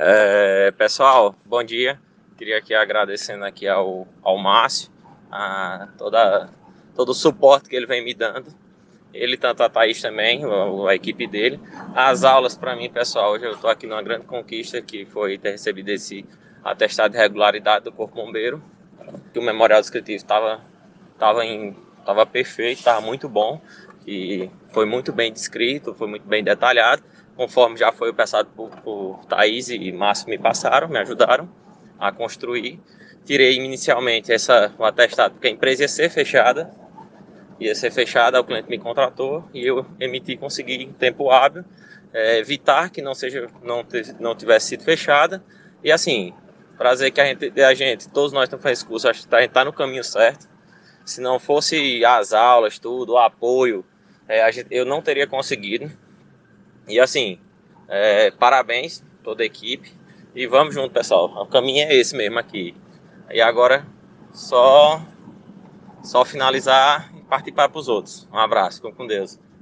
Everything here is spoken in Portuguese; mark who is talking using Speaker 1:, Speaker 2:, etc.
Speaker 1: É, pessoal, bom dia. Queria aqui agradecendo aqui ao, ao Márcio, a toda, todo o suporte que ele vem me dando. Ele, tanto a Thaís também, a, a equipe dele. As aulas para mim, pessoal, hoje eu estou aqui numa grande conquista que foi ter recebido esse atestado de regularidade do Corpo Bombeiro. Que o memorial descritivo estava tava em tava perfeito, estava muito bom e foi muito bem descrito, foi muito bem detalhado conforme já foi passado por, por Thaís e Márcio me passaram, me ajudaram a construir. Tirei inicialmente essa, o atestado porque a empresa ia ser fechada, ia ser fechada, o cliente me contratou e eu emiti, consegui em tempo hábil, é, evitar que não seja, não, não tivesse sido fechada e assim, prazer que a gente, a gente todos nós estamos fazendo esse curso, acho que a gente está no caminho certo. Se não fosse as aulas, tudo, o apoio, é, gente, eu não teria conseguido. E assim, é, parabéns toda a equipe e vamos junto, pessoal. O caminho é esse mesmo aqui. E agora só só finalizar e partir para os outros. Um abraço, fiquem com Deus.